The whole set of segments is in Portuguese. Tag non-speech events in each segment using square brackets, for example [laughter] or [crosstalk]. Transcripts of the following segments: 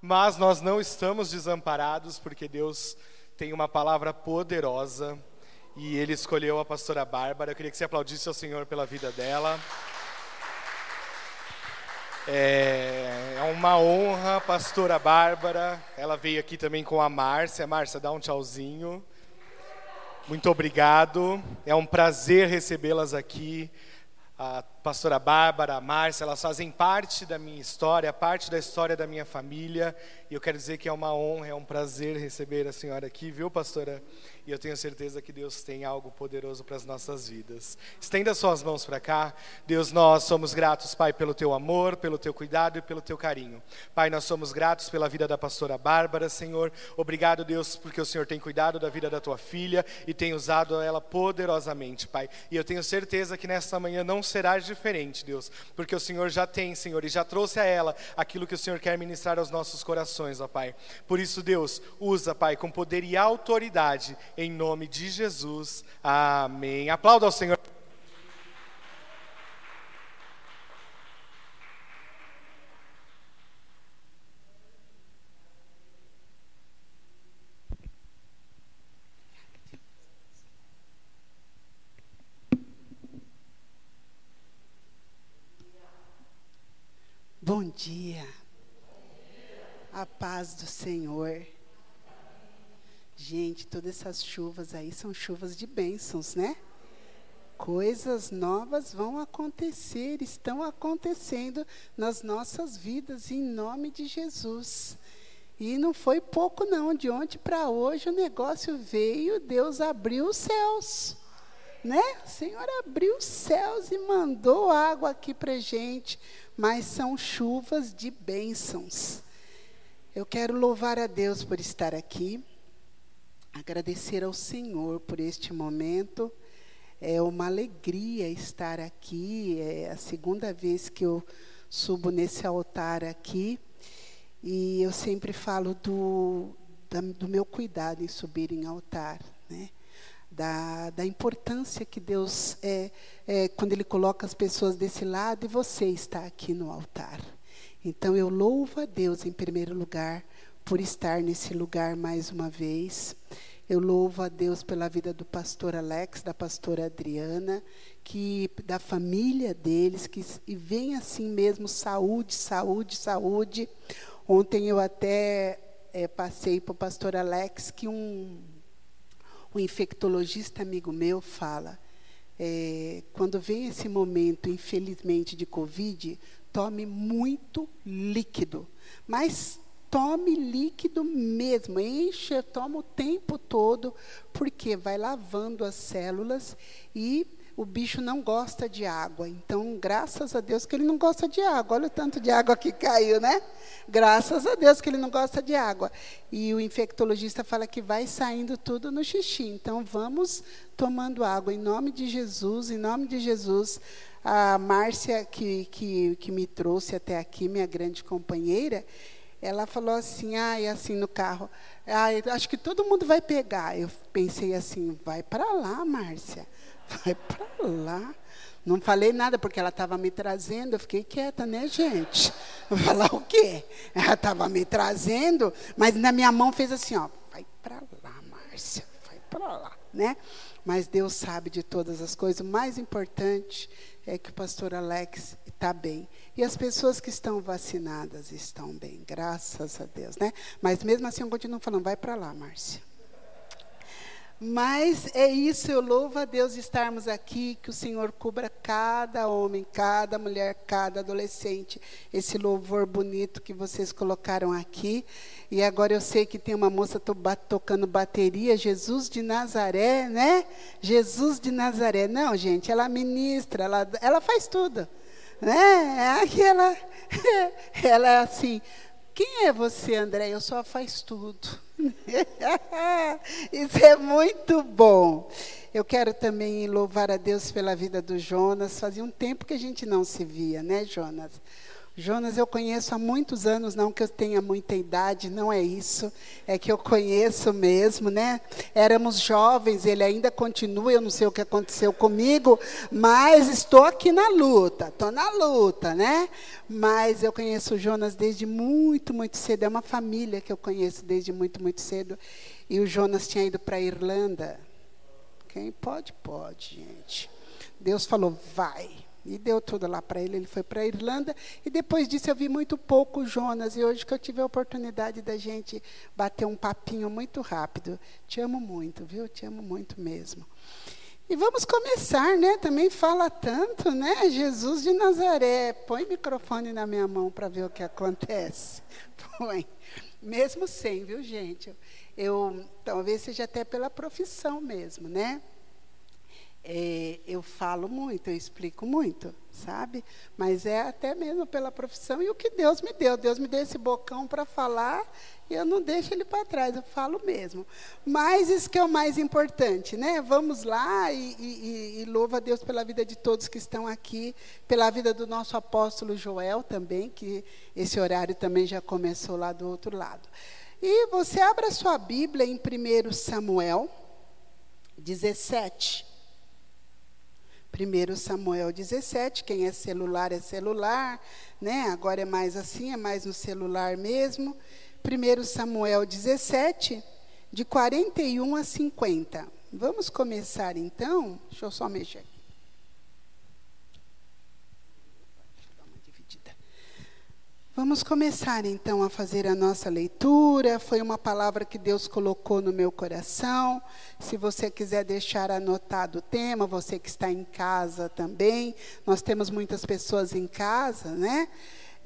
mas nós não estamos desamparados, porque Deus tem uma palavra poderosa e Ele escolheu a pastora Bárbara. Eu queria que você aplaudisse ao Senhor pela vida dela. É, é uma honra, pastora Bárbara. Ela veio aqui também com a Márcia. Márcia, dá um tchauzinho. Muito obrigado. É um prazer recebê-las aqui. A pastora Bárbara, a Márcia, elas fazem parte da minha história, parte da história da minha família. E eu quero dizer que é uma honra, é um prazer receber a senhora aqui, viu, pastora? E eu tenho certeza que Deus tem algo poderoso para as nossas vidas. Estenda suas mãos para cá. Deus, nós somos gratos, Pai, pelo teu amor, pelo teu cuidado e pelo teu carinho. Pai, nós somos gratos pela vida da pastora Bárbara, Senhor. Obrigado, Deus, porque o Senhor tem cuidado da vida da tua filha e tem usado ela poderosamente, Pai. E eu tenho certeza que nesta manhã não será diferente, Deus, porque o Senhor já tem, Senhor, e já trouxe a ela aquilo que o Senhor quer ministrar aos nossos corações, ó Pai. Por isso, Deus, usa, Pai, com poder e autoridade em nome de Jesus. Amém. Aplauda ao Senhor. Bom dia. A paz do Senhor. Gente, todas essas chuvas aí são chuvas de bênçãos, né? Coisas novas vão acontecer, estão acontecendo nas nossas vidas, em nome de Jesus. E não foi pouco, não. De ontem para hoje o negócio veio, Deus abriu os céus. Né? O Senhor abriu os céus e mandou água aqui para gente, mas são chuvas de bênçãos. Eu quero louvar a Deus por estar aqui. Agradecer ao Senhor por este momento. É uma alegria estar aqui. É a segunda vez que eu subo nesse altar aqui. E eu sempre falo do, da, do meu cuidado em subir em altar, né? Da, da importância que Deus é, é quando Ele coloca as pessoas desse lado e você está aqui no altar. Então eu louvo a Deus em primeiro lugar por estar nesse lugar mais uma vez. Eu louvo a Deus pela vida do pastor Alex, da pastora Adriana, que da família deles, que e vem assim mesmo saúde, saúde, saúde. Ontem eu até é, passei para o pastor Alex que um, um infectologista amigo meu fala, é, quando vem esse momento, infelizmente, de Covid, tome muito líquido. Mas tome líquido mesmo, enche, toma o tempo todo, porque vai lavando as células e o bicho não gosta de água. Então, graças a Deus que ele não gosta de água. Olha o tanto de água que caiu, né? Graças a Deus que ele não gosta de água. E o infectologista fala que vai saindo tudo no xixi. Então, vamos tomando água em nome de Jesus, em nome de Jesus. A Márcia, que, que, que me trouxe até aqui, minha grande companheira, ela falou assim, ah, e assim no carro, ah, acho que todo mundo vai pegar. Eu pensei assim, vai para lá, Márcia, [laughs] vai para lá. Não falei nada porque ela estava me trazendo, eu fiquei quieta, né, gente? [laughs] Vou falar o quê? Ela estava me trazendo, mas na minha mão fez assim, ó, vai para lá, Márcia, vai para lá, né? Mas Deus sabe de todas as coisas. O mais importante é que o pastor Alex está bem. E as pessoas que estão vacinadas estão bem, graças a Deus, né? Mas mesmo assim eu continuo falando, vai para lá, Márcia. Mas é isso, eu louvo a Deus de estarmos aqui, que o Senhor cubra cada homem, cada mulher, cada adolescente, esse louvor bonito que vocês colocaram aqui. E agora eu sei que tem uma moça tocando bateria, Jesus de Nazaré, né? Jesus de Nazaré. Não, gente, ela ministra, ela, ela faz tudo né? Aquela, [laughs] ela é assim, quem é você, André? Eu só faz tudo. [laughs] Isso é muito bom. Eu quero também louvar a Deus pela vida do Jonas. Fazia um tempo que a gente não se via, né, Jonas? Jonas eu conheço há muitos anos, não que eu tenha muita idade, não é isso, é que eu conheço mesmo, né? Éramos jovens, ele ainda continua, eu não sei o que aconteceu comigo, mas estou aqui na luta, estou na luta, né? Mas eu conheço o Jonas desde muito, muito cedo, é uma família que eu conheço desde muito, muito cedo. E o Jonas tinha ido para a Irlanda. Quem pode, pode, gente. Deus falou, vai. E deu tudo lá para ele. Ele foi para a Irlanda. E depois disso eu vi muito pouco Jonas. E hoje que eu tive a oportunidade da gente bater um papinho muito rápido. Te amo muito, viu? Te amo muito mesmo. E vamos começar, né? Também fala tanto, né? Jesus de Nazaré. Põe o microfone na minha mão para ver o que acontece. [laughs] Põe. Mesmo sem, viu, gente? Eu talvez seja até pela profissão mesmo, né? É, eu falo muito, eu explico muito, sabe? Mas é até mesmo pela profissão e o que Deus me deu. Deus me deu esse bocão para falar e eu não deixo ele para trás, eu falo mesmo. Mas isso que é o mais importante, né? Vamos lá e, e, e louva a Deus pela vida de todos que estão aqui, pela vida do nosso apóstolo Joel também, que esse horário também já começou lá do outro lado. E você abra sua Bíblia em 1 Samuel 17. 1 Samuel 17, quem é celular é celular, né? agora é mais assim, é mais no celular mesmo. 1 Samuel 17, de 41 a 50. Vamos começar então? Deixa eu só mexer aqui. Vamos começar então a fazer a nossa leitura. Foi uma palavra que Deus colocou no meu coração. Se você quiser deixar anotado o tema, você que está em casa também. Nós temos muitas pessoas em casa, né?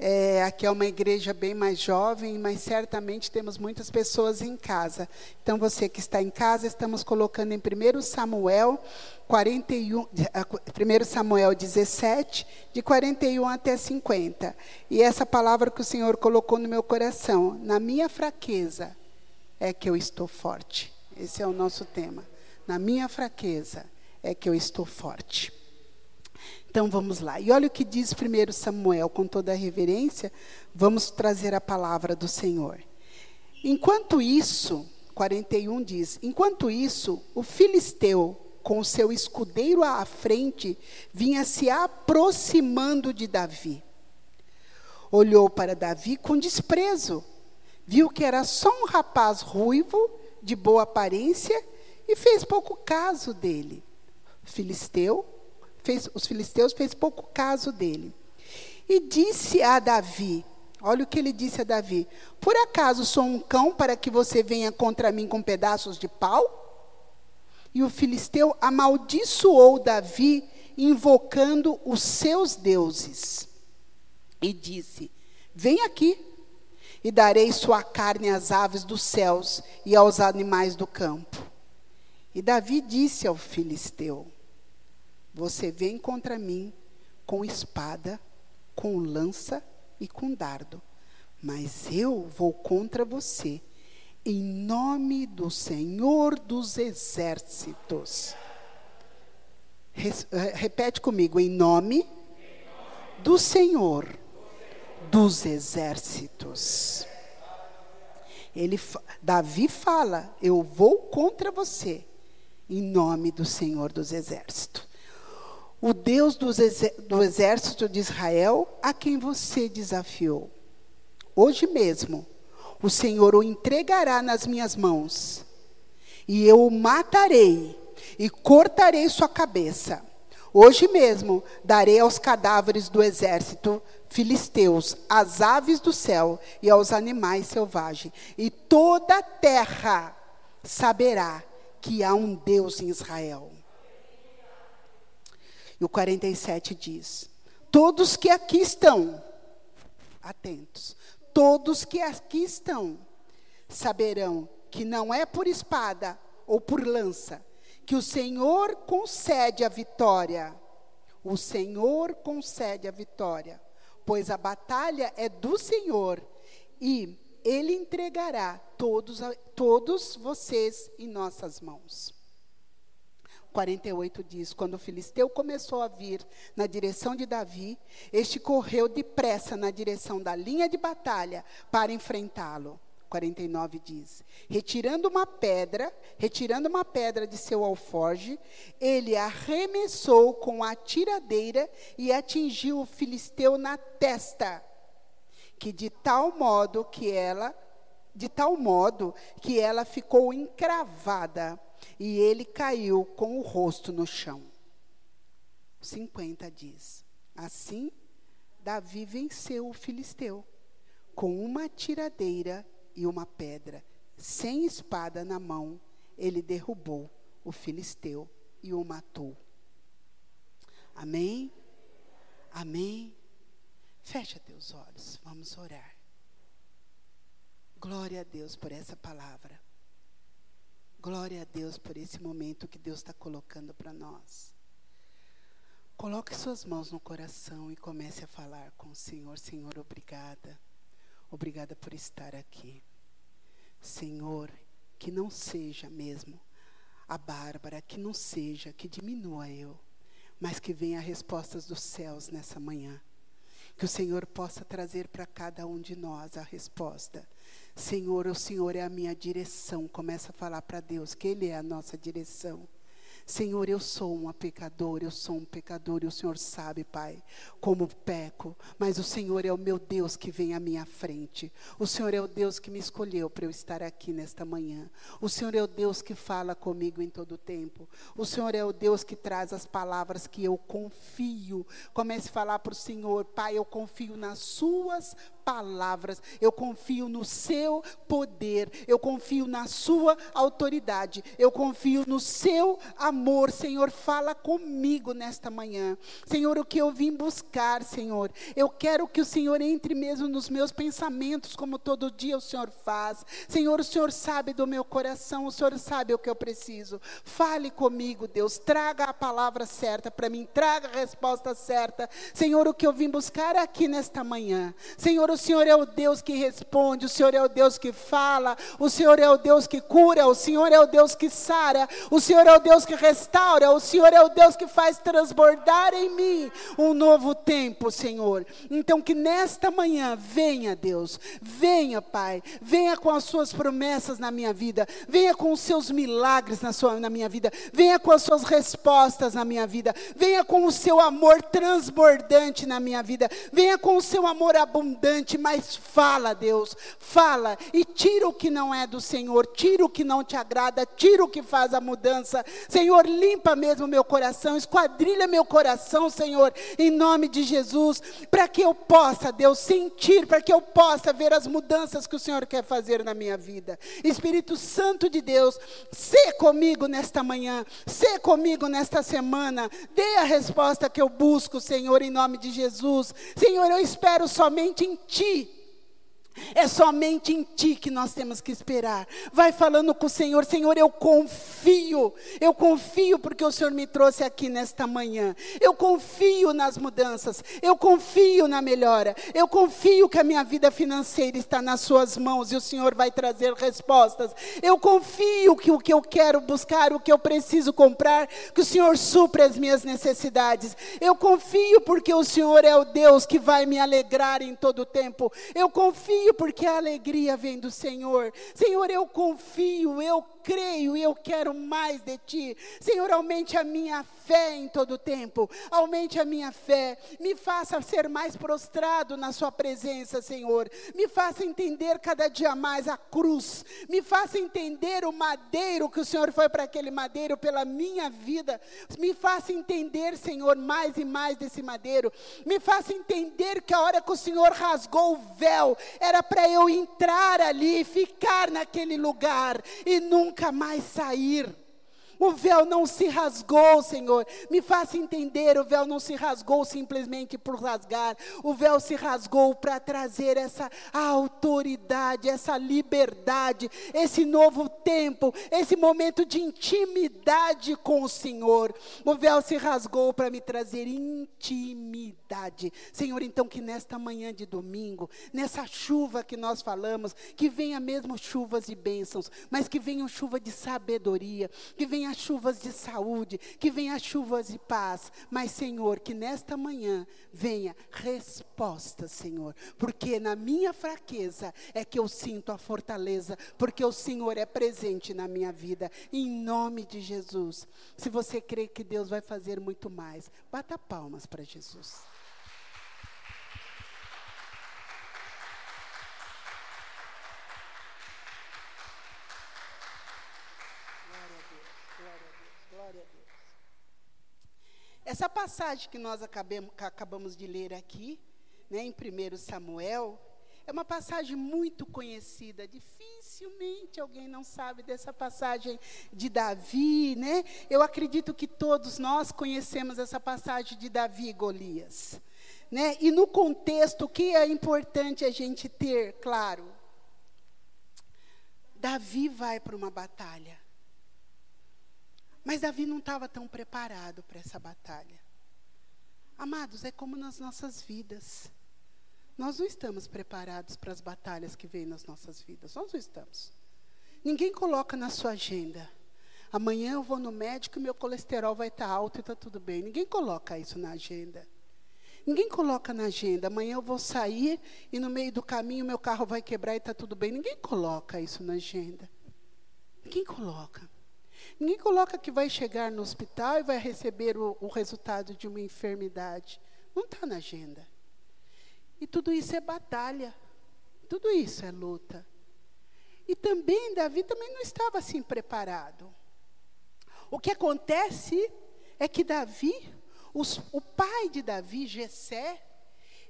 É, aqui é uma igreja bem mais jovem, mas certamente temos muitas pessoas em casa. Então, você que está em casa, estamos colocando em 1 Samuel 41, 1 Samuel 17, de 41 até 50. E essa palavra que o Senhor colocou no meu coração, na minha fraqueza é que eu estou forte. Esse é o nosso tema. Na minha fraqueza é que eu estou forte. Então vamos lá. E olha o que diz 1 Samuel, com toda a reverência, vamos trazer a palavra do Senhor. Enquanto isso, 41 diz: Enquanto isso, o filisteu, com o seu escudeiro à frente, vinha se aproximando de Davi. Olhou para Davi com desprezo, viu que era só um rapaz ruivo, de boa aparência, e fez pouco caso dele. Filisteu fez, os filisteus fez pouco caso dele. E disse a Davi, olha o que ele disse a Davi: Por acaso sou um cão para que você venha contra mim com pedaços de pau? E o filisteu amaldiçoou Davi, invocando os seus deuses. E disse: Vem aqui, e darei sua carne às aves dos céus e aos animais do campo. E Davi disse ao filisteu: você vem contra mim com espada, com lança e com dardo, mas eu vou contra você em nome do Senhor dos exércitos. Eh, repete comigo, em nome do Senhor dos exércitos. Ele, Davi fala: Eu vou contra você, em nome do Senhor dos exércitos o Deus do exército de Israel, a quem você desafiou. Hoje mesmo, o Senhor o entregará nas minhas mãos, e eu o matarei e cortarei sua cabeça. Hoje mesmo darei aos cadáveres do exército filisteus, às aves do céu e aos animais selvagens, e toda a terra saberá que há um Deus em Israel. E o 47 diz: Todos que aqui estão, atentos, todos que aqui estão, saberão que não é por espada ou por lança que o Senhor concede a vitória. O Senhor concede a vitória, pois a batalha é do Senhor e Ele entregará todos, todos vocês em nossas mãos. 48 diz: Quando o filisteu começou a vir na direção de Davi, este correu depressa na direção da linha de batalha para enfrentá-lo. 49 diz: Retirando uma pedra, retirando uma pedra de seu alforge, ele arremessou com a tiradeira e atingiu o filisteu na testa, que de tal modo que ela, de tal modo que ela ficou encravada e ele caiu com o rosto no chão. 50 diz: Assim, Davi venceu o filisteu com uma tiradeira e uma pedra, sem espada na mão, ele derrubou o filisteu e o matou. Amém? Amém? Fecha teus olhos, vamos orar. Glória a Deus por essa palavra. Glória a Deus por esse momento que Deus está colocando para nós. Coloque suas mãos no coração e comece a falar com o Senhor. Senhor, obrigada. Obrigada por estar aqui. Senhor, que não seja mesmo a Bárbara, que não seja, que diminua eu, mas que venha respostas dos céus nessa manhã. Que o Senhor possa trazer para cada um de nós a resposta Senhor, o Senhor é a minha direção. Começa a falar para Deus que Ele é a nossa direção. Senhor, eu sou uma pecadora, eu sou um pecador e o Senhor sabe, Pai, como peco, mas o Senhor é o meu Deus que vem à minha frente. O Senhor é o Deus que me escolheu para eu estar aqui nesta manhã. O Senhor é o Deus que fala comigo em todo o tempo. O Senhor é o Deus que traz as palavras que eu confio. Comece a falar para o Senhor, Pai, eu confio nas Suas palavras, eu confio no seu poder, eu confio na sua autoridade, eu confio no seu amor. Senhor, fala comigo nesta manhã. Senhor, o que eu vim buscar, Senhor, eu quero que o Senhor entre mesmo nos meus pensamentos, como todo dia o Senhor faz. Senhor, o Senhor sabe do meu coração, o Senhor sabe o que eu preciso. Fale comigo, Deus, traga a palavra certa para mim, traga a resposta certa. Senhor, o que eu vim buscar aqui nesta manhã. Senhor, o Senhor é o Deus que responde, o Senhor é o Deus que fala, o Senhor é o Deus que cura, o Senhor é o Deus que sara, o Senhor é o Deus que restaura, o Senhor é o Deus que faz transbordar em mim um novo tempo, Senhor. Então que nesta manhã venha, Deus, venha, Pai, venha com as suas promessas na minha vida, venha com os seus milagres na, sua, na minha vida, venha com as suas respostas na minha vida, venha com o seu amor transbordante na minha vida, venha com o seu amor abundante mas fala, Deus, fala e tira o que não é do Senhor, tira o que não te agrada, tira o que faz a mudança. Senhor, limpa mesmo meu coração, esquadrilha meu coração, Senhor, em nome de Jesus, para que eu possa, Deus, sentir, para que eu possa ver as mudanças que o Senhor quer fazer na minha vida. Espírito Santo de Deus, se comigo nesta manhã, se comigo nesta semana, dê a resposta que eu busco, Senhor, em nome de Jesus. Senhor, eu espero somente em ti ti. É somente em Ti que nós temos que esperar. Vai falando com o Senhor, Senhor, eu confio, eu confio porque o Senhor me trouxe aqui nesta manhã. Eu confio nas mudanças, eu confio na melhora, eu confio que a minha vida financeira está nas Suas mãos e o Senhor vai trazer respostas. Eu confio que o que eu quero buscar, o que eu preciso comprar, que o Senhor supre as minhas necessidades. Eu confio porque o Senhor é o Deus que vai me alegrar em todo o tempo. Eu confio confio porque a alegria vem do Senhor. Senhor, eu confio, eu creio e eu quero mais de ti. Senhor, aumente a minha fé em todo o tempo. Aumente a minha fé. Me faça ser mais prostrado na sua presença, Senhor. Me faça entender cada dia mais a cruz. Me faça entender o madeiro que o Senhor foi para aquele madeiro pela minha vida. Me faça entender, Senhor, mais e mais desse madeiro. Me faça entender que a hora que o Senhor rasgou o véu era para eu entrar ali, ficar naquele lugar e nunca mais sair. O véu não se rasgou, Senhor. Me faça entender: o véu não se rasgou simplesmente por rasgar. O véu se rasgou para trazer essa autoridade essa liberdade, esse novo tempo, esse momento de intimidade com o Senhor. O véu se rasgou para me trazer intimidade. Senhor, então que nesta manhã de domingo, nessa chuva que nós falamos, que venha mesmo chuvas e bênçãos, mas que venham chuva de sabedoria, que venha chuvas de saúde, que venha chuvas de paz. Mas, Senhor, que nesta manhã venha resposta, Senhor, porque na minha fraqueza é que eu sinto a fortaleza, porque o Senhor é presente na minha vida, em nome de Jesus. Se você crê que Deus vai fazer muito mais, bata palmas para Jesus. Essa passagem que nós acabamos de ler aqui, né, em 1 Samuel, é uma passagem muito conhecida. Dificilmente alguém não sabe dessa passagem de Davi, né? Eu acredito que todos nós conhecemos essa passagem de Davi e Golias. Né? E no contexto, o que é importante a gente ter claro? Davi vai para uma batalha. Mas Davi não estava tão preparado para essa batalha. Amados, é como nas nossas vidas. Nós não estamos preparados para as batalhas que vêm nas nossas vidas. Nós não estamos. Ninguém coloca na sua agenda. Amanhã eu vou no médico e meu colesterol vai estar alto e está tudo bem. Ninguém coloca isso na agenda. Ninguém coloca na agenda. Amanhã eu vou sair e no meio do caminho meu carro vai quebrar e está tudo bem. Ninguém coloca isso na agenda. Ninguém coloca. Ninguém coloca que vai chegar no hospital e vai receber o, o resultado de uma enfermidade. Não está na agenda. E tudo isso é batalha. Tudo isso é luta. E também Davi também não estava assim preparado. O que acontece é que Davi, os, o pai de Davi, Jessé,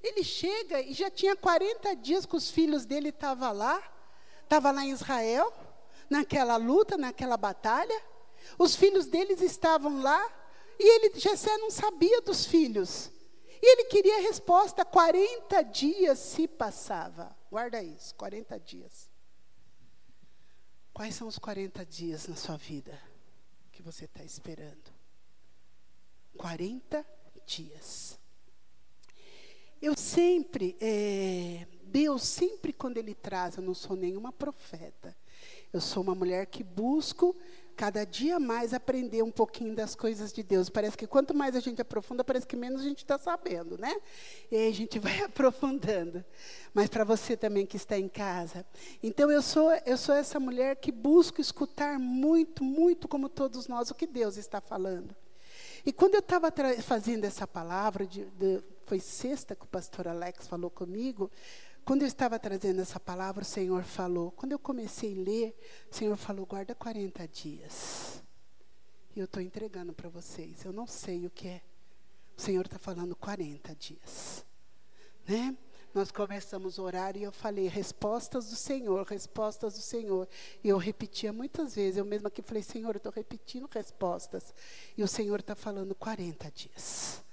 ele chega e já tinha 40 dias que os filhos dele estavam lá, estava lá em Israel, naquela luta, naquela batalha. Os filhos deles estavam lá e ele, Jessé não sabia dos filhos. E ele queria resposta. 40 dias se passava. Guarda isso, 40 dias. Quais são os 40 dias na sua vida que você está esperando? 40 dias. Eu sempre, é, Deus sempre quando Ele traz, eu não sou nenhuma profeta. Eu sou uma mulher que busco cada dia mais aprender um pouquinho das coisas de Deus. Parece que quanto mais a gente aprofunda, parece que menos a gente está sabendo, né? E aí a gente [laughs] vai aprofundando. Mas para você também que está em casa. Então eu sou, eu sou essa mulher que busco escutar muito, muito, como todos nós, o que Deus está falando. E quando eu estava fazendo essa palavra, de, de, foi sexta que o pastor Alex falou comigo, quando eu estava trazendo essa palavra, o Senhor falou. Quando eu comecei a ler, o Senhor falou: guarda 40 dias. E eu estou entregando para vocês. Eu não sei o que é. O Senhor está falando 40 dias. Né? Nós começamos a orar e eu falei, respostas do Senhor, respostas do Senhor. E eu repetia muitas vezes, eu mesma aqui falei, Senhor, eu estou repetindo respostas. E o Senhor está falando 40 dias.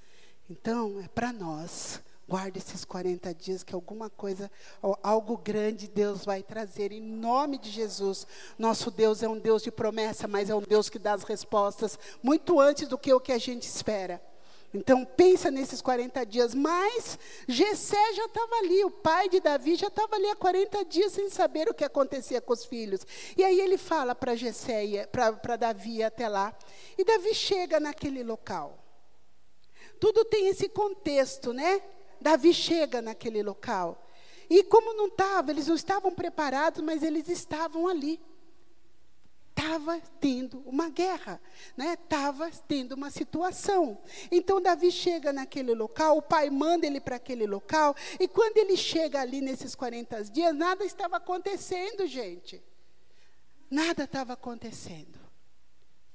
Então, é para nós Guarde esses 40 dias que alguma coisa, algo grande Deus vai trazer em nome de Jesus. Nosso Deus é um Deus de promessa, mas é um Deus que dá as respostas muito antes do que o que a gente espera. Então pensa nesses 40 dias, mas Jessé já estava ali, o pai de Davi já estava ali há 40 dias sem saber o que acontecia com os filhos. E aí ele fala para Jessé, para Davi até lá. E Davi chega naquele local. Tudo tem esse contexto, né? Davi chega naquele local. E como não estava, eles não estavam preparados, mas eles estavam ali. Estava tendo uma guerra, estava né? tendo uma situação. Então Davi chega naquele local, o pai manda ele para aquele local, e quando ele chega ali nesses 40 dias, nada estava acontecendo, gente. Nada estava acontecendo.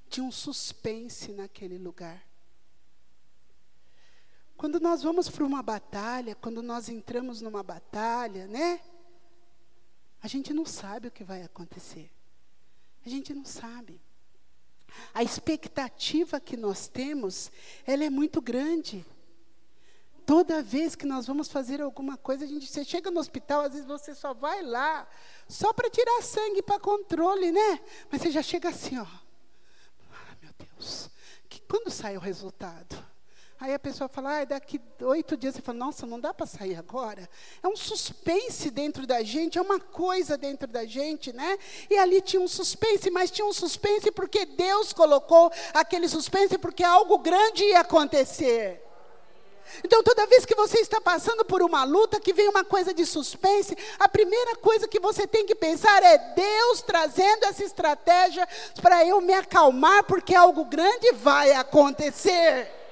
Tinha um suspense naquele lugar. Quando nós vamos para uma batalha, quando nós entramos numa batalha, né? A gente não sabe o que vai acontecer. A gente não sabe. A expectativa que nós temos, ela é muito grande. Toda vez que nós vamos fazer alguma coisa, a gente você chega no hospital, às vezes você só vai lá só para tirar sangue para controle, né? Mas você já chega assim, ó. Ah, meu Deus. Que, quando sai o resultado? Aí a pessoa fala, ah, daqui oito dias. Você fala, nossa, não dá para sair agora. É um suspense dentro da gente, é uma coisa dentro da gente, né? E ali tinha um suspense, mas tinha um suspense porque Deus colocou aquele suspense, porque algo grande ia acontecer. Então, toda vez que você está passando por uma luta, que vem uma coisa de suspense, a primeira coisa que você tem que pensar é Deus trazendo essa estratégia para eu me acalmar, porque algo grande vai acontecer.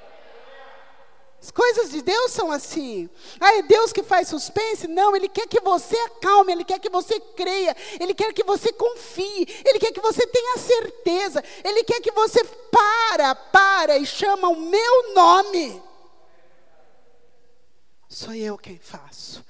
As coisas de Deus são assim. Ah, é Deus que faz suspense? Não, Ele quer que você acalme, Ele quer que você creia, Ele quer que você confie, Ele quer que você tenha certeza, Ele quer que você para, para e chama o meu nome. Sou eu quem faço.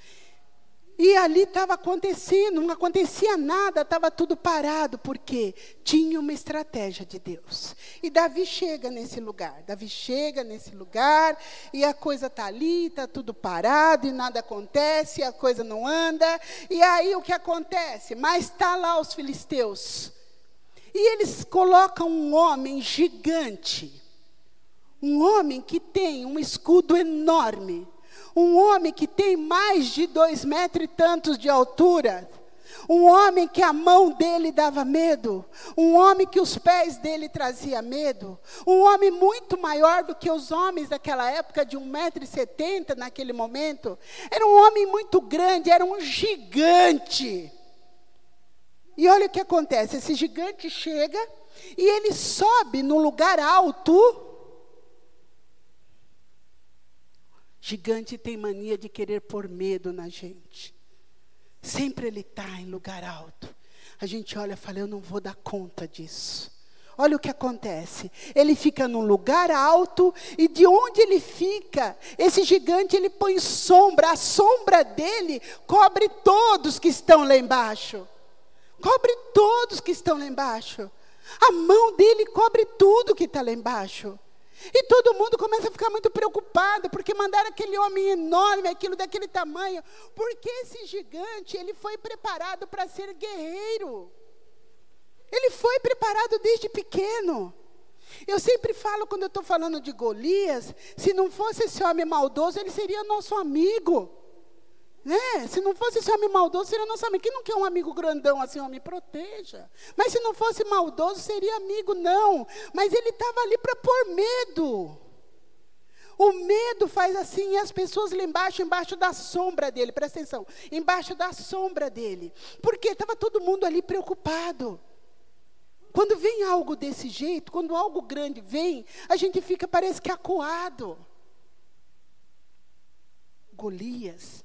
E ali estava acontecendo, não acontecia nada, estava tudo parado, porque tinha uma estratégia de Deus. E Davi chega nesse lugar, Davi chega nesse lugar, e a coisa está ali, está tudo parado, e nada acontece, a coisa não anda. E aí o que acontece? Mas está lá os filisteus. E eles colocam um homem gigante, um homem que tem um escudo enorme um homem que tem mais de dois metros e tantos de altura. Um homem que a mão dele dava medo. Um homem que os pés dele trazia medo. Um homem muito maior do que os homens daquela época, de 1,70m naquele momento. Era um homem muito grande, era um gigante. E olha o que acontece: esse gigante chega e ele sobe no lugar alto Gigante tem mania de querer pôr medo na gente. Sempre ele está em lugar alto. A gente olha e fala: Eu não vou dar conta disso. Olha o que acontece. Ele fica num lugar alto e de onde ele fica, esse gigante ele põe sombra. A sombra dele cobre todos que estão lá embaixo. Cobre todos que estão lá embaixo. A mão dele cobre tudo que está lá embaixo. E todo mundo começa a ficar muito preocupado, porque mandaram aquele homem enorme, aquilo daquele tamanho. Porque esse gigante, ele foi preparado para ser guerreiro. Ele foi preparado desde pequeno. Eu sempre falo, quando eu estou falando de Golias, se não fosse esse homem maldoso, ele seria nosso amigo. Né? Se não fosse esse homem maldoso, seria nosso amigo. Quem não quer um amigo grandão assim, homem, proteja. Mas se não fosse maldoso, seria amigo, não. Mas ele estava ali para pôr medo. O medo faz assim, e as pessoas lá embaixo, embaixo da sombra dele, presta atenção, embaixo da sombra dele. Porque estava todo mundo ali preocupado. Quando vem algo desse jeito, quando algo grande vem, a gente fica, parece que acuado. Golias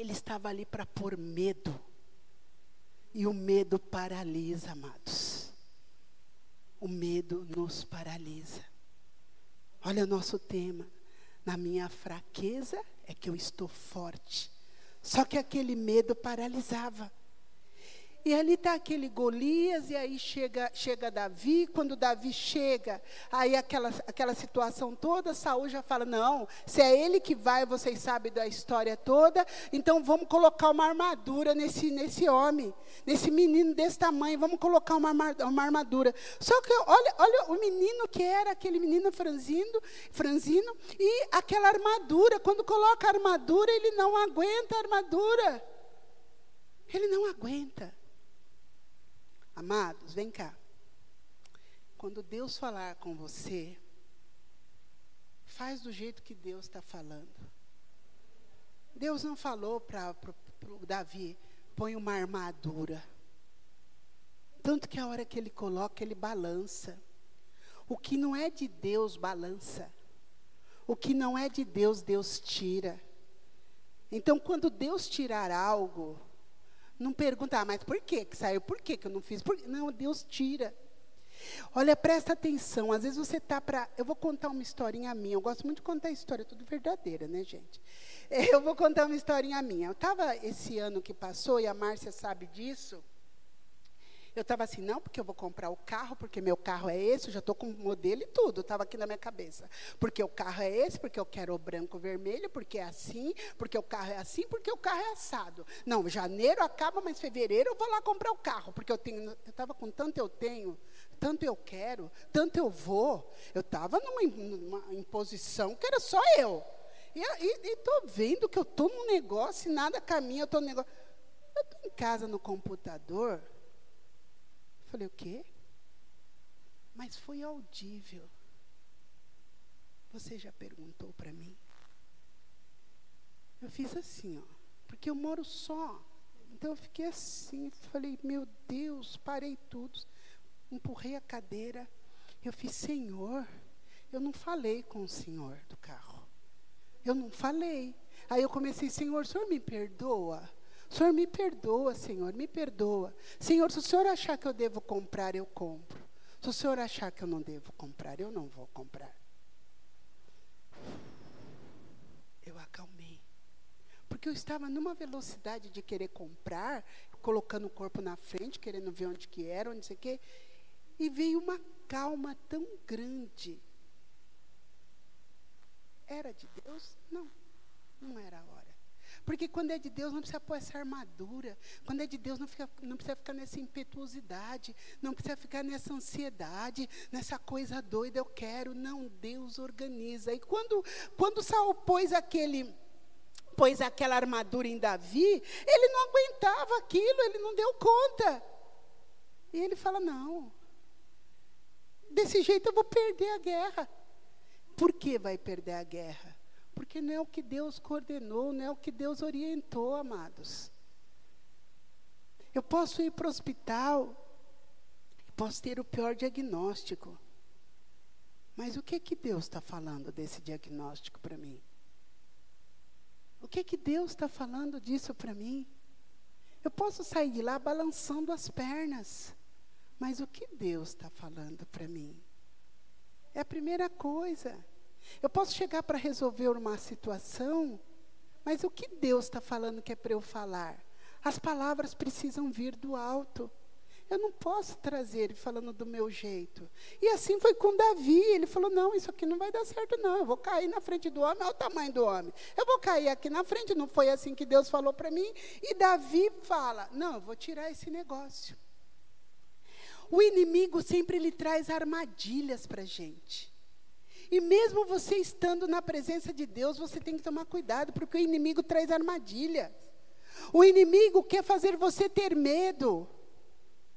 ele estava ali para pôr medo. E o medo paralisa, amados. O medo nos paralisa. Olha o nosso tema. Na minha fraqueza é que eu estou forte. Só que aquele medo paralisava. E ali está aquele Golias, e aí chega, chega Davi. Quando Davi chega, aí aquela, aquela situação toda, Saul já fala: Não, se é ele que vai, vocês sabem da história toda, então vamos colocar uma armadura nesse, nesse homem, nesse menino desse tamanho, vamos colocar uma, uma armadura. Só que olha, olha o menino que era, aquele menino franzino, franzino, e aquela armadura, quando coloca a armadura, ele não aguenta a armadura. Ele não aguenta. Amados, vem cá. Quando Deus falar com você, faz do jeito que Deus está falando. Deus não falou para Davi, põe uma armadura. Tanto que a hora que ele coloca, ele balança. O que não é de Deus, balança. O que não é de Deus, Deus tira. Então, quando Deus tirar algo, não pergunta, ah, mas por que que saiu? Por que que eu não fiz? Por... Não, Deus tira. Olha, presta atenção. Às vezes você está para. Eu vou contar uma historinha minha. Eu gosto muito de contar história, tudo verdadeira, né, gente? [laughs] Eu vou contar uma historinha minha. Eu estava esse ano que passou, e a Márcia sabe disso. Eu estava assim, não, porque eu vou comprar o carro, porque meu carro é esse, eu já estou com o modelo e tudo, estava aqui na minha cabeça. Porque o carro é esse, porque eu quero o branco vermelho, porque é assim, porque o carro é assim, porque o carro é assado. Não, janeiro acaba, mas fevereiro eu vou lá comprar o carro, porque eu tenho, eu estava com tanto eu tenho, tanto eu quero, tanto eu vou. Eu estava numa, numa imposição que era só eu. E estou vendo que eu estou num negócio e nada caminha, eu estou no negócio. Eu estou em casa no computador. Falei, o quê? Mas foi audível. Você já perguntou para mim? Eu fiz assim, ó, porque eu moro só. Então eu fiquei assim, falei, meu Deus, parei tudo, empurrei a cadeira. Eu fiz, Senhor, eu não falei com o Senhor do carro. Eu não falei. Aí eu comecei, Senhor, o Senhor me perdoa? Senhor, me perdoa, Senhor, me perdoa. Senhor, se o Senhor achar que eu devo comprar, eu compro. Se o Senhor achar que eu não devo comprar, eu não vou comprar. Eu acalmei. Porque eu estava numa velocidade de querer comprar, colocando o corpo na frente, querendo ver onde que era, onde sei o quê. E veio uma calma tão grande. Era de Deus? Não, não era a hora. Porque quando é de Deus, não precisa pôr essa armadura. Quando é de Deus, não, fica, não precisa ficar nessa impetuosidade. Não precisa ficar nessa ansiedade, nessa coisa doida, eu quero. Não, Deus organiza. E quando, quando Saul pôs aquele pôs aquela armadura em Davi, ele não aguentava aquilo, ele não deu conta. E ele fala: Não, desse jeito eu vou perder a guerra. Por que vai perder a guerra? Porque não é o que Deus coordenou, não é o que Deus orientou, amados. Eu posso ir para o hospital, posso ter o pior diagnóstico. Mas o que que Deus está falando desse diagnóstico para mim? O que que Deus está falando disso para mim? Eu posso sair de lá balançando as pernas, mas o que Deus está falando para mim? É a primeira coisa. Eu posso chegar para resolver uma situação, mas o que Deus está falando que é para eu falar? As palavras precisam vir do alto. Eu não posso trazer falando do meu jeito. E assim foi com Davi. Ele falou: não, isso aqui não vai dar certo, não. Eu vou cair na frente do homem, olha o tamanho do homem. Eu vou cair aqui na frente, não foi assim que Deus falou para mim. E Davi fala: não, eu vou tirar esse negócio. O inimigo sempre lhe traz armadilhas para a gente. E mesmo você estando na presença de Deus, você tem que tomar cuidado, porque o inimigo traz armadilha. O inimigo quer fazer você ter medo.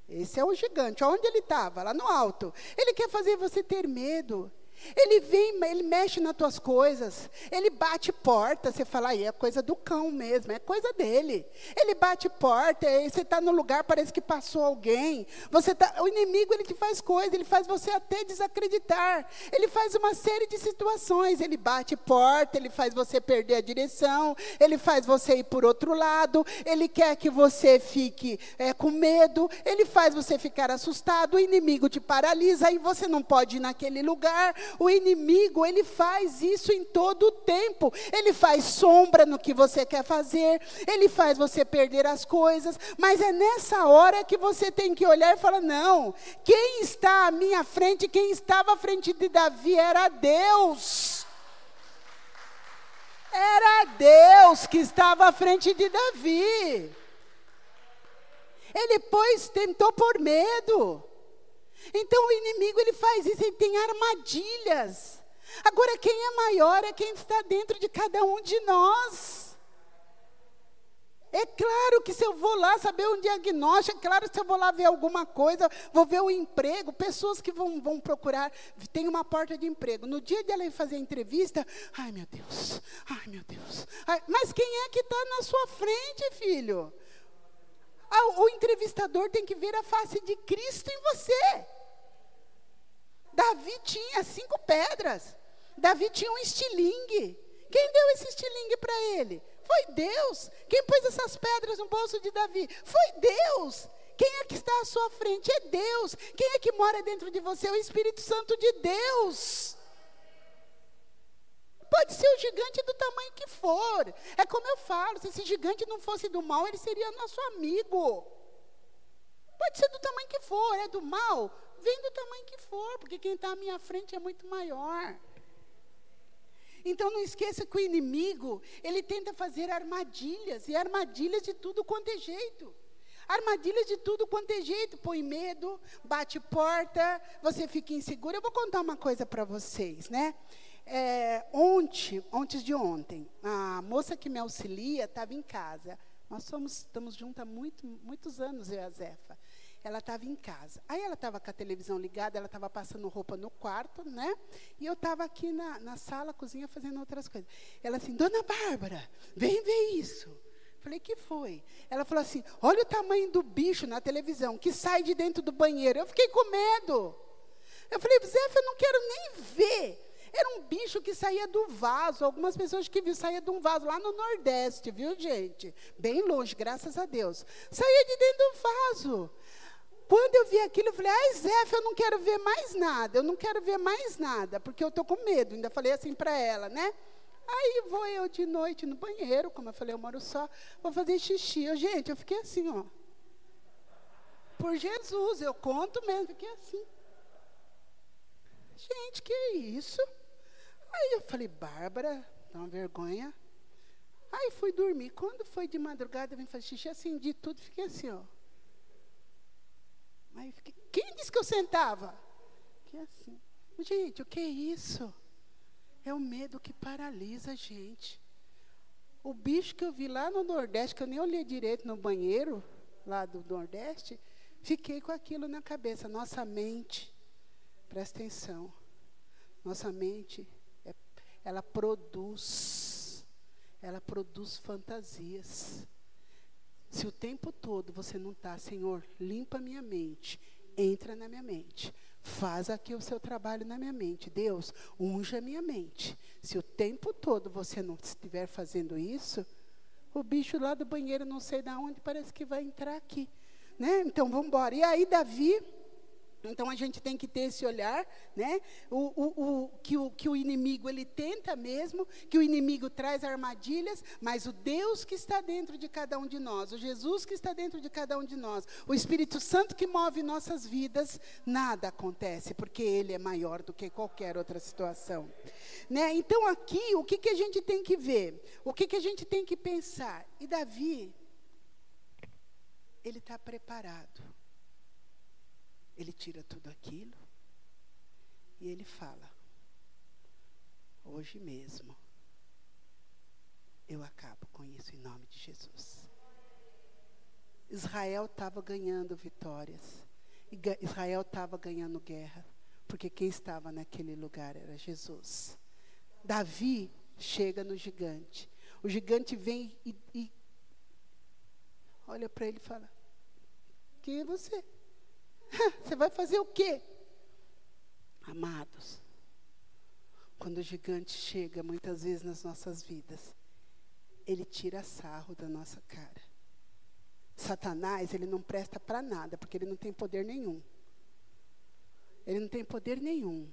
Esse é o gigante. Onde ele estava? Lá no alto. Ele quer fazer você ter medo. Ele vem, ele mexe nas tuas coisas. Ele bate porta. Você fala, aí é coisa do cão mesmo, é coisa dele. Ele bate porta, aí você está no lugar, parece que passou alguém. Você tá, o inimigo ele te faz coisa, ele faz você até desacreditar. Ele faz uma série de situações. Ele bate porta, ele faz você perder a direção, ele faz você ir por outro lado, ele quer que você fique é, com medo, ele faz você ficar assustado. O inimigo te paralisa, aí você não pode ir naquele lugar o inimigo, ele faz isso em todo o tempo. Ele faz sombra no que você quer fazer, ele faz você perder as coisas, mas é nessa hora que você tem que olhar e falar: não, quem está à minha frente, quem estava à frente de Davi era Deus. Era Deus que estava à frente de Davi. Ele, pois, tentou por medo. Então o inimigo ele faz isso, ele tem armadilhas. Agora quem é maior é quem está dentro de cada um de nós. É claro que se eu vou lá saber um diagnóstico, é claro que se eu vou lá ver alguma coisa, vou ver o emprego, pessoas que vão, vão procurar, tem uma porta de emprego. No dia de ela ir fazer a entrevista, ai meu Deus, ai meu Deus. Ai, mas quem é que está na sua frente, filho? Ah, o entrevistador tem que ver a face de Cristo em você. Davi tinha cinco pedras. Davi tinha um estilingue. Quem deu esse estilingue para ele? Foi Deus. Quem pôs essas pedras no bolso de Davi? Foi Deus. Quem é que está à sua frente? É Deus. Quem é que mora dentro de você? É o Espírito Santo de Deus. Pode ser o gigante do tamanho que for. É como eu falo: se esse gigante não fosse do mal, ele seria nosso amigo. Pode ser do tamanho que for, é do mal, vem do tamanho que for, porque quem está à minha frente é muito maior. Então não esqueça que o inimigo, ele tenta fazer armadilhas, e armadilhas de tudo quanto é jeito. Armadilhas de tudo quanto é jeito, põe medo, bate porta, você fica inseguro. Eu vou contar uma coisa para vocês, né? É, ontem, antes de ontem, a moça que me auxilia estava em casa. Nós somos, estamos juntos há muito, muitos anos, eu e a Zefa. Ela estava em casa. Aí ela estava com a televisão ligada, ela estava passando roupa no quarto, né? E eu estava aqui na, na sala, cozinha, fazendo outras coisas. Ela assim, Dona Bárbara, vem ver isso. Falei, que foi? Ela falou assim: olha o tamanho do bicho na televisão, que sai de dentro do banheiro. Eu fiquei com medo. Eu falei, Zefa, eu não quero nem ver. Era um bicho que saía do vaso. Algumas pessoas que viram, saía de um vaso lá no Nordeste, viu, gente? Bem longe, graças a Deus. Saía de dentro do vaso. Quando eu vi aquilo, eu falei, ai, Zefa, eu não quero ver mais nada. Eu não quero ver mais nada, porque eu estou com medo. Ainda falei assim para ela, né? Aí vou eu de noite no banheiro, como eu falei, eu moro só, vou fazer xixi. Eu, gente, eu fiquei assim, ó. Por Jesus, eu conto mesmo, fiquei assim. Gente, que isso? Aí eu falei, Bárbara, dá uma vergonha. Aí fui dormir. Quando foi de madrugada, eu vim fazer xixi, acendi tudo, fiquei assim, ó. Aí fiquei, quem disse que eu sentava? Fiquei assim. Gente, o que é isso? É o medo que paralisa a gente. O bicho que eu vi lá no Nordeste, que eu nem olhei direito no banheiro, lá do Nordeste, fiquei com aquilo na cabeça. Nossa mente, presta atenção, nossa mente, ela produz, ela produz fantasias. Se o tempo todo você não está, Senhor, limpa minha mente, entra na minha mente. Faz aqui o seu trabalho na minha mente. Deus, unja minha mente. Se o tempo todo você não estiver fazendo isso, o bicho lá do banheiro, não sei de onde, parece que vai entrar aqui. Né? Então, vamos embora. E aí, Davi então a gente tem que ter esse olhar, né? O, o, o, que, o, que o inimigo ele tenta mesmo, que o inimigo traz armadilhas, mas o Deus que está dentro de cada um de nós, o Jesus que está dentro de cada um de nós, o Espírito Santo que move nossas vidas, nada acontece, porque Ele é maior do que qualquer outra situação. Né? Então aqui, o que, que a gente tem que ver? O que, que a gente tem que pensar? E Davi, ele está preparado. Ele tira tudo aquilo e ele fala: Hoje mesmo eu acabo com isso em nome de Jesus. Israel estava ganhando vitórias. Israel estava ganhando guerra. Porque quem estava naquele lugar era Jesus. Davi chega no gigante. O gigante vem e, e olha para ele e fala: Quem é você? Você vai fazer o quê? Amados, quando o gigante chega muitas vezes nas nossas vidas, ele tira sarro da nossa cara. Satanás, ele não presta para nada, porque ele não tem poder nenhum. Ele não tem poder nenhum.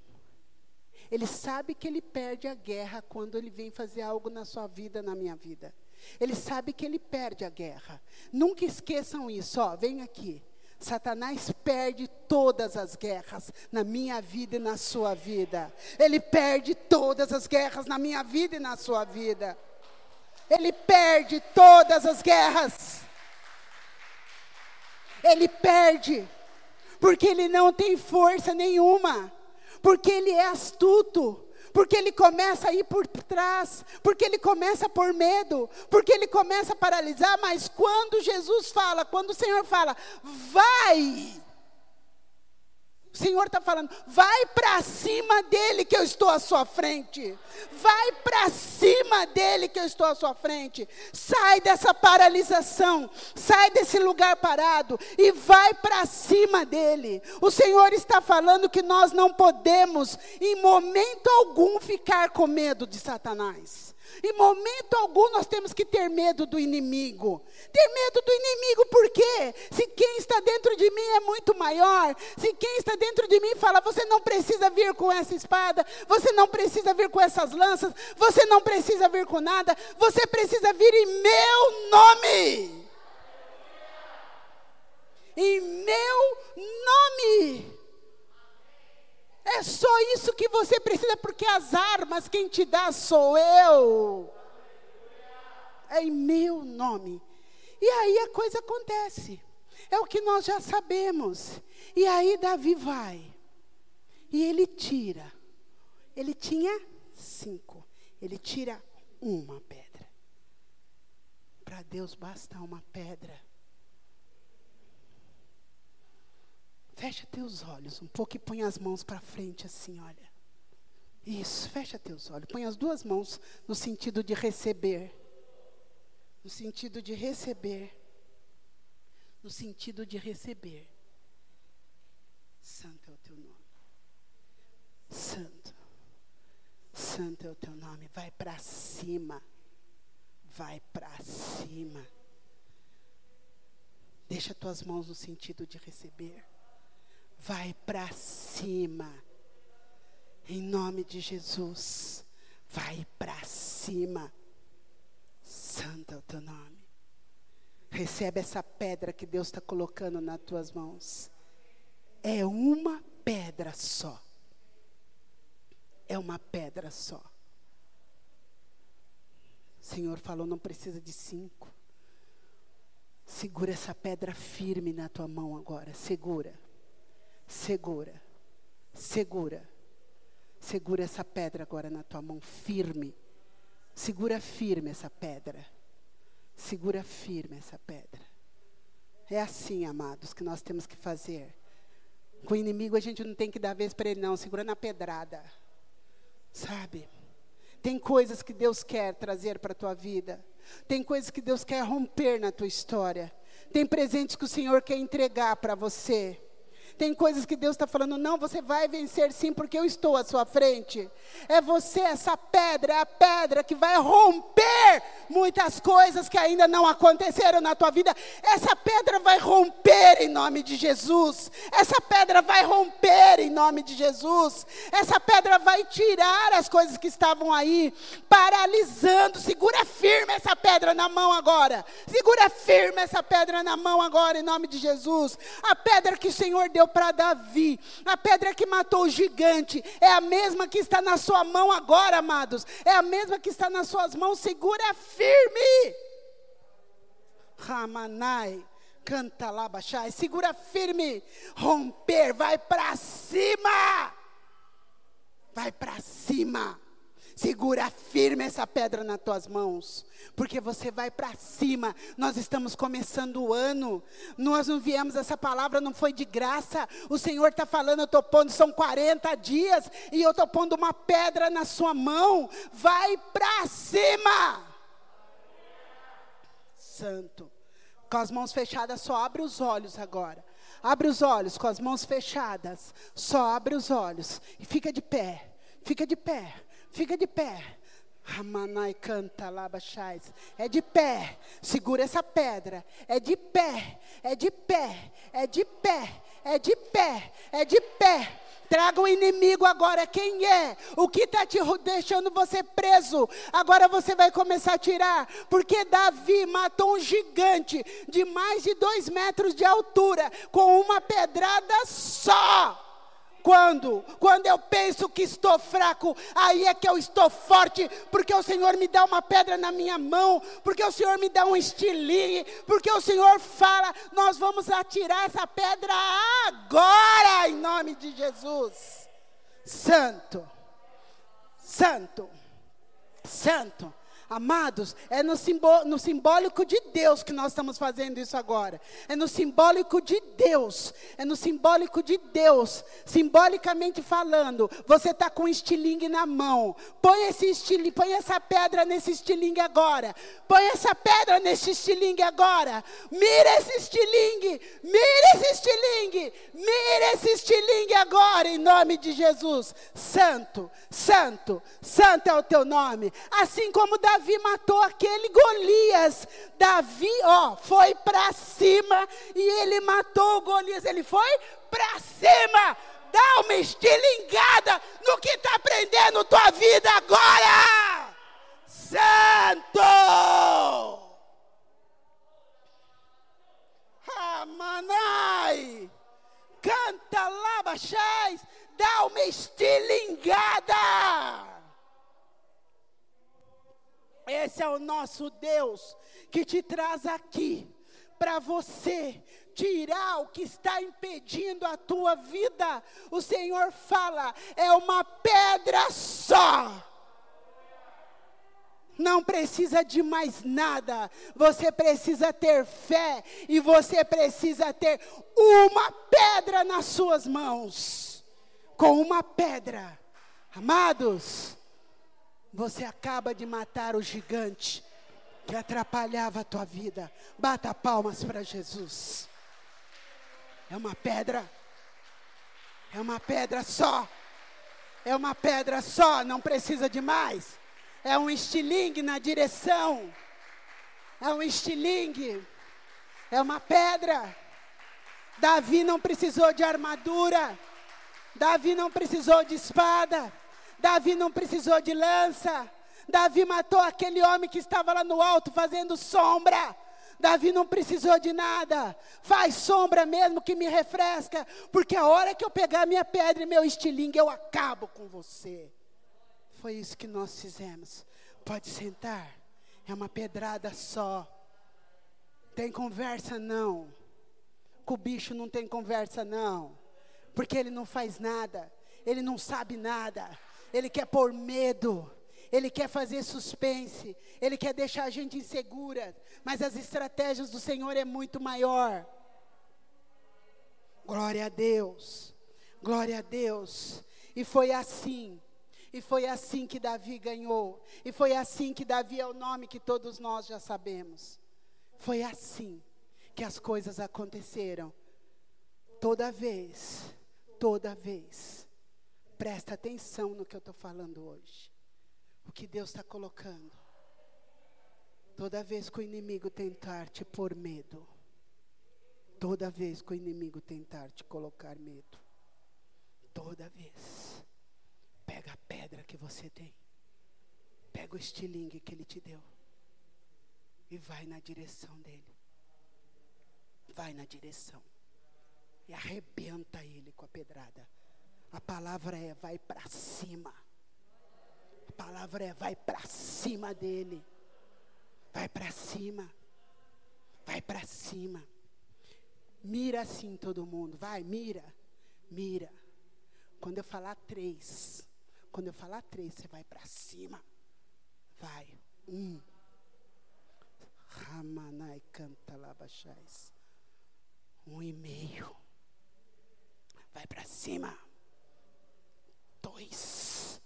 Ele sabe que ele perde a guerra quando ele vem fazer algo na sua vida, na minha vida. Ele sabe que ele perde a guerra. Nunca esqueçam isso, ó, vem aqui. Satanás perde todas as guerras na minha vida e na sua vida. Ele perde todas as guerras na minha vida e na sua vida. Ele perde todas as guerras. Ele perde, porque ele não tem força nenhuma, porque ele é astuto, porque ele começa a ir por trás, porque ele começa por medo, porque ele começa a paralisar, mas quando Jesus fala, quando o Senhor fala, vai, o Senhor está falando, vai para cima dele que eu estou à sua frente. Vai para cima dele que eu estou à sua frente. Sai dessa paralisação, sai desse lugar parado e vai para cima dele. O Senhor está falando que nós não podemos, em momento algum, ficar com medo de Satanás. Em momento algum nós temos que ter medo do inimigo. Ter medo do inimigo, dentro de mim é muito maior. Se quem está dentro de mim fala, você não precisa vir com essa espada, você não precisa vir com essas lanças, você não precisa vir com nada, você precisa vir em meu nome. Em meu nome. É só isso que você precisa, porque as armas quem te dá sou eu. É em meu nome. E aí a coisa acontece. É o que nós já sabemos. E aí Davi vai. E ele tira. Ele tinha cinco. Ele tira uma pedra. Para Deus basta uma pedra. Fecha teus olhos um pouco e põe as mãos para frente assim, olha. Isso, fecha teus olhos. Põe as duas mãos no sentido de receber. No sentido de receber. No sentido de receber. Santo é o teu nome. Santo. Santo é o teu nome. Vai para cima. Vai para cima. Deixa tuas mãos no sentido de receber vai para cima. Em nome de Jesus, vai para cima. Santo é o teu nome. Recebe essa pedra que Deus está colocando nas tuas mãos. É uma pedra só. É uma pedra só. O Senhor falou: não precisa de cinco. Segura essa pedra firme na tua mão agora. Segura segura, segura, segura essa pedra agora na tua mão, firme. Segura firme essa pedra. Segura firme essa pedra. É assim, amados, que nós temos que fazer. Com o inimigo a gente não tem que dar vez para ele, não. Segura na pedrada. Sabe? Tem coisas que Deus quer trazer para a tua vida. Tem coisas que Deus quer romper na tua história. Tem presentes que o Senhor quer entregar para você. Tem coisas que Deus está falando, não, você vai vencer sim, porque eu estou à sua frente. É você, essa pedra, é a pedra que vai romper muitas coisas que ainda não aconteceram na tua vida. Essa pedra vai romper em nome de Jesus. Essa pedra vai romper em nome de Jesus. Essa pedra vai tirar as coisas que estavam aí, paralisando. Segura firme essa pedra na mão agora. Segura firme essa pedra na mão agora, em nome de Jesus. A pedra que o Senhor deu para Davi. A pedra que matou o gigante é a mesma que está na sua mão agora, amados. É a mesma que está nas suas mãos. Segura firme. Ramanai. Canta lá, baixai. Segura firme. Romper. Vai para cima. Vai para cima. Segura firme essa pedra nas tuas mãos, porque você vai para cima. Nós estamos começando o ano, nós não viemos, essa palavra não foi de graça. O Senhor está falando, eu estou pondo, são 40 dias, e eu estou pondo uma pedra na sua mão. Vai para cima. Santo. Com as mãos fechadas, só abre os olhos agora. Abre os olhos com as mãos fechadas. Só abre os olhos e fica de pé. Fica de pé. Fica de pé. Ramanai canta labachais. É de pé. Segura essa pedra. É de pé. É de pé. É de pé. É de pé. É de pé. Traga o inimigo agora. Quem é? O que está te deixando você preso? Agora você vai começar a tirar. Porque Davi matou um gigante de mais de dois metros de altura com uma pedrada só. Quando? Quando eu penso que estou fraco, aí é que eu estou forte, porque o Senhor me dá uma pedra na minha mão, porque o Senhor me dá um estilingue, porque o Senhor fala: nós vamos atirar essa pedra agora, em nome de Jesus. Santo, Santo, Santo. Amados, é no, no simbólico de Deus que nós estamos fazendo isso agora. É no simbólico de Deus. É no simbólico de Deus. Simbolicamente falando, você está com um estilingue na mão. Põe esse estilingue, põe essa pedra nesse estilingue agora. Põe essa pedra nesse estilingue agora. Mira esse estilingue. Mira esse estilingue. Mira esse estilingue agora, em nome de Jesus. Santo, santo, santo é o teu nome. Assim como Davi Davi matou aquele Golias. Davi, ó, foi para cima e ele matou o Golias. Ele foi para cima. Dá uma estilingada no que está prendendo tua vida agora. Santo! Amanai! Canta lá, baixais dar uma estilingada. Esse é o nosso Deus que te traz aqui para você tirar o que está impedindo a tua vida. O Senhor fala, é uma pedra só. Não precisa de mais nada. Você precisa ter fé e você precisa ter uma pedra nas suas mãos. Com uma pedra. Amados, você acaba de matar o gigante que atrapalhava a tua vida. Bata palmas para Jesus. É uma pedra. É uma pedra só. É uma pedra só, não precisa de mais. É um estilingue na direção. É um estilingue. É uma pedra. Davi não precisou de armadura. Davi não precisou de espada. Davi não precisou de lança. Davi matou aquele homem que estava lá no alto fazendo sombra. Davi não precisou de nada. Faz sombra mesmo que me refresca. Porque a hora que eu pegar minha pedra e meu estilingue, eu acabo com você. Foi isso que nós fizemos. Pode sentar. É uma pedrada só. Tem conversa não. Com o bicho não tem conversa não. Porque ele não faz nada. Ele não sabe nada. Ele quer pôr medo. Ele quer fazer suspense, ele quer deixar a gente insegura, mas as estratégias do Senhor é muito maior. Glória a Deus. Glória a Deus. E foi assim. E foi assim que Davi ganhou. E foi assim que Davi é o nome que todos nós já sabemos. Foi assim que as coisas aconteceram. Toda vez, toda vez. Presta atenção no que eu estou falando hoje. O que Deus está colocando. Toda vez que o inimigo tentar te pôr medo, toda vez que o inimigo tentar te colocar medo, toda vez, pega a pedra que você tem, pega o estilingue que ele te deu. E vai na direção dele. Vai na direção. E arrebenta ele com a pedrada. A palavra é: vai para cima. A palavra é: vai para cima dele. Vai para cima. Vai para cima. Mira assim todo mundo. Vai, mira. Mira. Quando eu falar três. Quando eu falar três, você vai para cima. Vai. Um. Ramanai canta labachais. Um e meio. Vai para cima. Dois.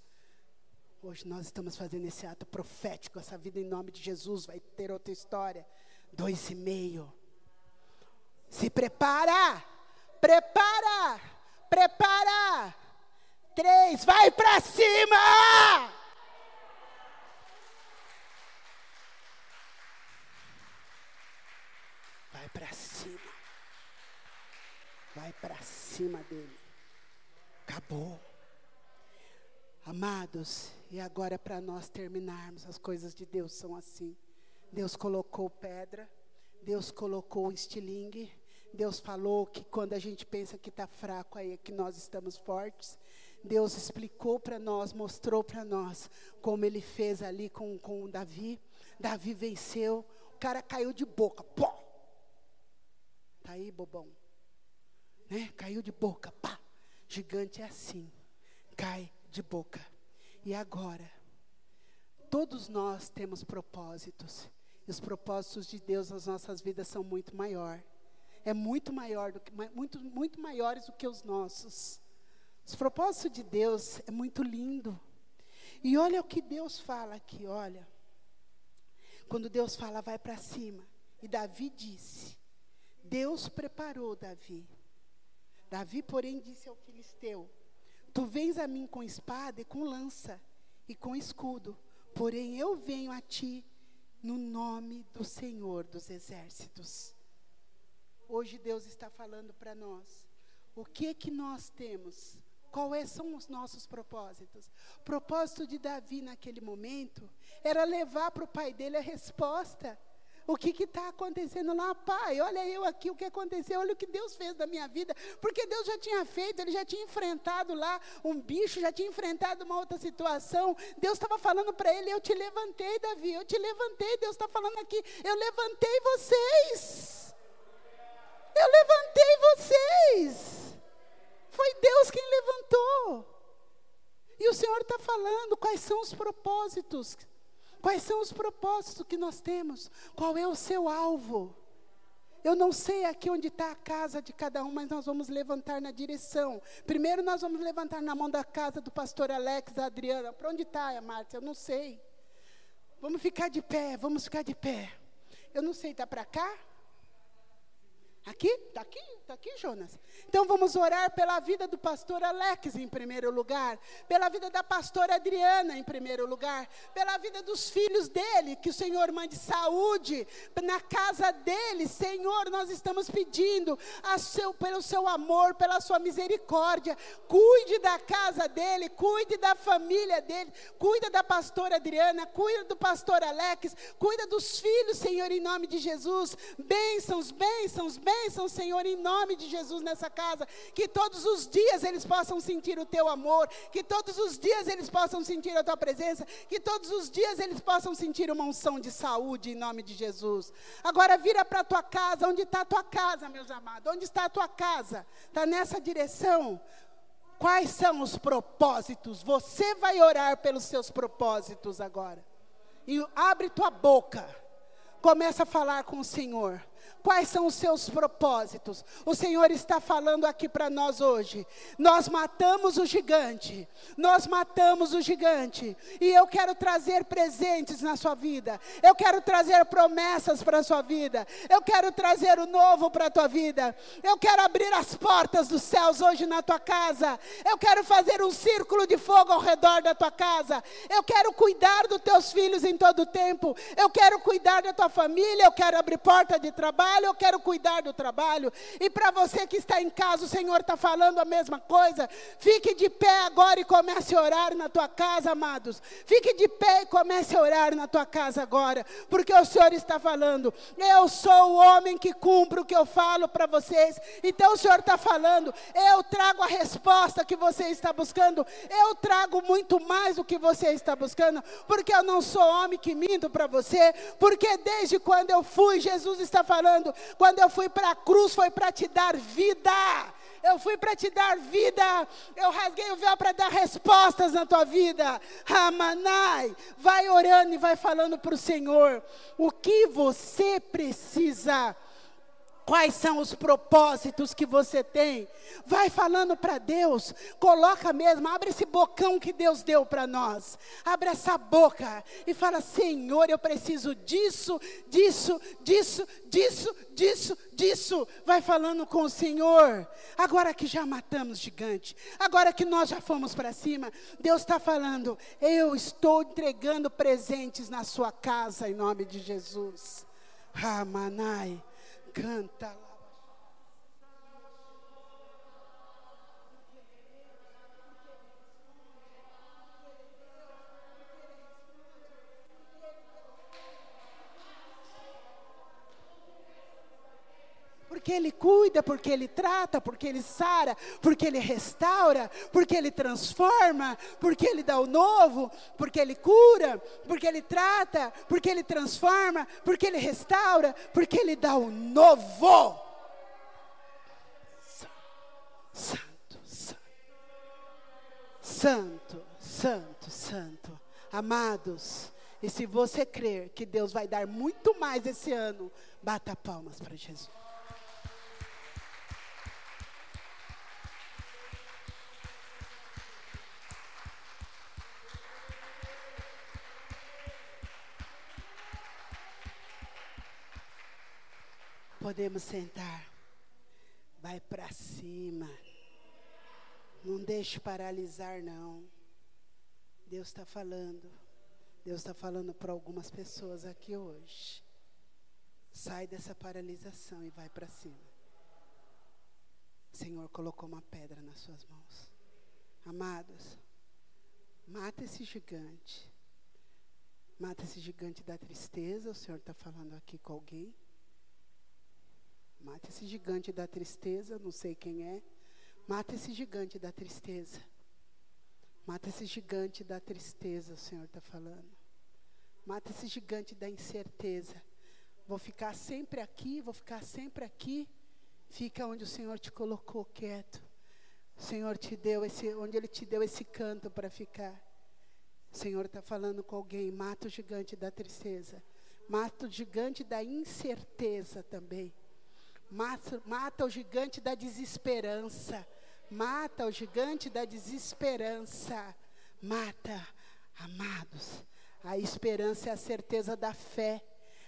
Hoje nós estamos fazendo esse ato profético. Essa vida em nome de Jesus vai ter outra história. Dois e meio. Se prepara! Prepara! Prepara! Três, vai para cima! Vai para cima. Vai para cima dele. Acabou. Amados, e agora para nós terminarmos, as coisas de Deus são assim. Deus colocou pedra, Deus colocou estilingue, Deus falou que quando a gente pensa que está fraco, aí é que nós estamos fortes. Deus explicou para nós, mostrou para nós como ele fez ali com, com Davi. Davi venceu, o cara caiu de boca, pó. Tá aí, bobão. Né? Caiu de boca, pá. Gigante é assim, cai de boca. E agora, todos nós temos propósitos. E os propósitos de Deus nas nossas vidas são muito maior. É muito maior do que muito muito maiores do que os nossos. Os propósitos de Deus é muito lindo. E olha o que Deus fala aqui, olha. Quando Deus fala vai para cima, e Davi disse: Deus preparou Davi. Davi, porém, disse ao filisteu: Tu vens a mim com espada e com lança e com escudo, porém eu venho a ti no nome do Senhor dos exércitos. Hoje Deus está falando para nós. O que que nós temos? Quais são os nossos propósitos? O propósito de Davi naquele momento era levar para o pai dele a resposta. O que está acontecendo lá, pai? Olha eu aqui, o que aconteceu, olha o que Deus fez da minha vida. Porque Deus já tinha feito, ele já tinha enfrentado lá um bicho, já tinha enfrentado uma outra situação. Deus estava falando para ele: Eu te levantei, Davi, eu te levantei. Deus está falando aqui: Eu levantei vocês. Eu levantei vocês. Foi Deus quem levantou. E o Senhor está falando quais são os propósitos Quais são os propósitos que nós temos? Qual é o seu alvo? Eu não sei aqui onde está a casa de cada um, mas nós vamos levantar na direção. Primeiro nós vamos levantar na mão da casa do pastor Alex, a Adriana. Para onde está, Márcia? Eu não sei. Vamos ficar de pé, vamos ficar de pé. Eu não sei, está para cá? Aqui? Está aqui? Está aqui, Jonas? Então vamos orar pela vida do pastor Alex em primeiro lugar, pela vida da pastora Adriana em primeiro lugar, pela vida dos filhos dele, que o Senhor mande saúde na casa dele. Senhor, nós estamos pedindo seu, pelo seu amor, pela sua misericórdia. Cuide da casa dele, cuide da família dele, cuida da pastora Adriana, cuida do pastor Alex, cuida dos filhos, Senhor, em nome de Jesus. Bênçãos, bênçãos, bênçãos bênção, Senhor, em nome de Jesus nessa casa. Que todos os dias eles possam sentir o teu amor. Que todos os dias eles possam sentir a tua presença. Que todos os dias eles possam sentir uma unção de saúde em nome de Jesus. Agora vira para a tua casa. Onde está a tua casa, meus amados? Onde está a tua casa? Está nessa direção? Quais são os propósitos? Você vai orar pelos seus propósitos agora. E abre tua boca. Começa a falar com o Senhor. Quais são os seus propósitos? O Senhor está falando aqui para nós hoje. Nós matamos o gigante. Nós matamos o gigante. E eu quero trazer presentes na sua vida. Eu quero trazer promessas para a sua vida. Eu quero trazer o novo para a tua vida. Eu quero abrir as portas dos céus hoje na tua casa. Eu quero fazer um círculo de fogo ao redor da tua casa. Eu quero cuidar dos teus filhos em todo o tempo. Eu quero cuidar da tua família. Eu quero abrir porta de trabalho trabalho, eu quero cuidar do trabalho. E para você que está em casa, o Senhor está falando a mesma coisa. Fique de pé agora e comece a orar na tua casa, amados. Fique de pé e comece a orar na tua casa agora. Porque o Senhor está falando. Eu sou o homem que cumpre o que eu falo para vocês. Então o Senhor está falando. Eu trago a resposta que você está buscando. Eu trago muito mais do que você está buscando. Porque eu não sou homem que minto para você. Porque desde quando eu fui, Jesus está falando falando, quando eu fui para a cruz foi para te dar vida. Eu fui para te dar vida. Eu rasguei o véu para dar respostas na tua vida. Ramanai, vai orando e vai falando para o Senhor o que você precisa Quais são os propósitos que você tem? Vai falando para Deus, coloca mesmo, abre esse bocão que Deus deu para nós. Abre essa boca e fala: Senhor, eu preciso disso, disso, disso, disso, disso, disso. Vai falando com o Senhor. Agora que já matamos gigante, agora que nós já fomos para cima, Deus está falando: Eu estou entregando presentes na sua casa em nome de Jesus. Ramanai canta porque Ele cuida, porque Ele trata, porque Ele sara, porque Ele restaura, porque Ele transforma, porque Ele dá o novo, porque Ele cura, porque Ele trata, porque Ele transforma, porque Ele restaura, porque Ele dá o novo. Santo, santo, santo, santo, santo. Amados, e se você crer que Deus vai dar muito mais esse ano, bata palmas para Jesus. Podemos sentar. Vai para cima. Não deixe paralisar, não. Deus está falando. Deus está falando para algumas pessoas aqui hoje. Sai dessa paralisação e vai para cima. O Senhor colocou uma pedra nas suas mãos. Amados, mata esse gigante. Mata esse gigante da tristeza. O Senhor está falando aqui com alguém. Mata esse gigante da tristeza. Não sei quem é. Mata esse gigante da tristeza. Mata esse gigante da tristeza, o Senhor está falando. Mata esse gigante da incerteza. Vou ficar sempre aqui, vou ficar sempre aqui. Fica onde o Senhor te colocou quieto. O Senhor te deu esse, onde Ele te deu esse canto para ficar. O Senhor está falando com alguém. Mata o gigante da tristeza. Mata o gigante da incerteza também. Mata, mata o gigante da desesperança. Mata o gigante da desesperança. Mata, amados. A esperança é a certeza da fé.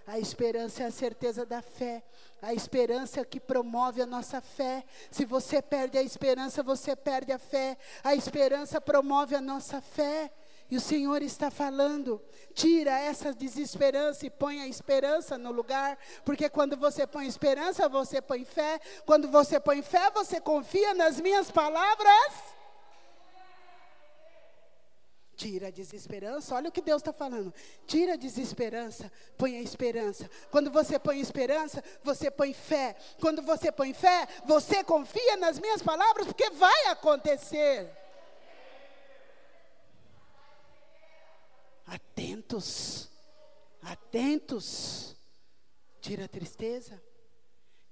A esperança é a certeza da fé. A esperança é que promove a nossa fé. Se você perde a esperança, você perde a fé. A esperança promove a nossa fé. E o Senhor está falando: tira essa desesperança e põe a esperança no lugar, porque quando você põe esperança, você põe fé. Quando você põe fé, você confia nas minhas palavras. Tira a desesperança, olha o que Deus está falando. Tira a desesperança, põe a esperança. Quando você põe esperança, você põe fé. Quando você põe fé, você confia nas minhas palavras, porque vai acontecer. Atentos, atentos. Tira a tristeza,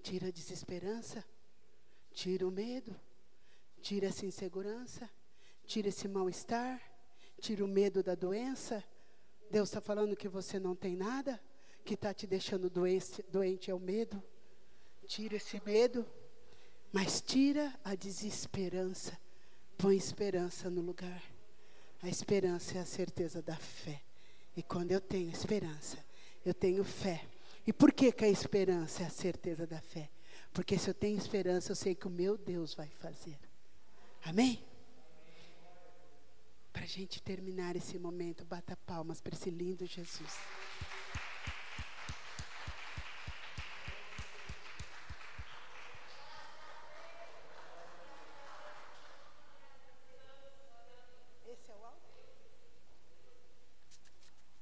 tira a desesperança, tira o medo, tira essa insegurança, tira esse mal-estar, tira o medo da doença. Deus está falando que você não tem nada, que está te deixando doente, doente é o medo. Tira esse medo, mas tira a desesperança, põe esperança no lugar. A esperança é a certeza da fé. E quando eu tenho esperança, eu tenho fé. E por que, que a esperança é a certeza da fé? Porque se eu tenho esperança, eu sei que o meu Deus vai fazer. Amém? Para a gente terminar esse momento, bata palmas para esse lindo Jesus.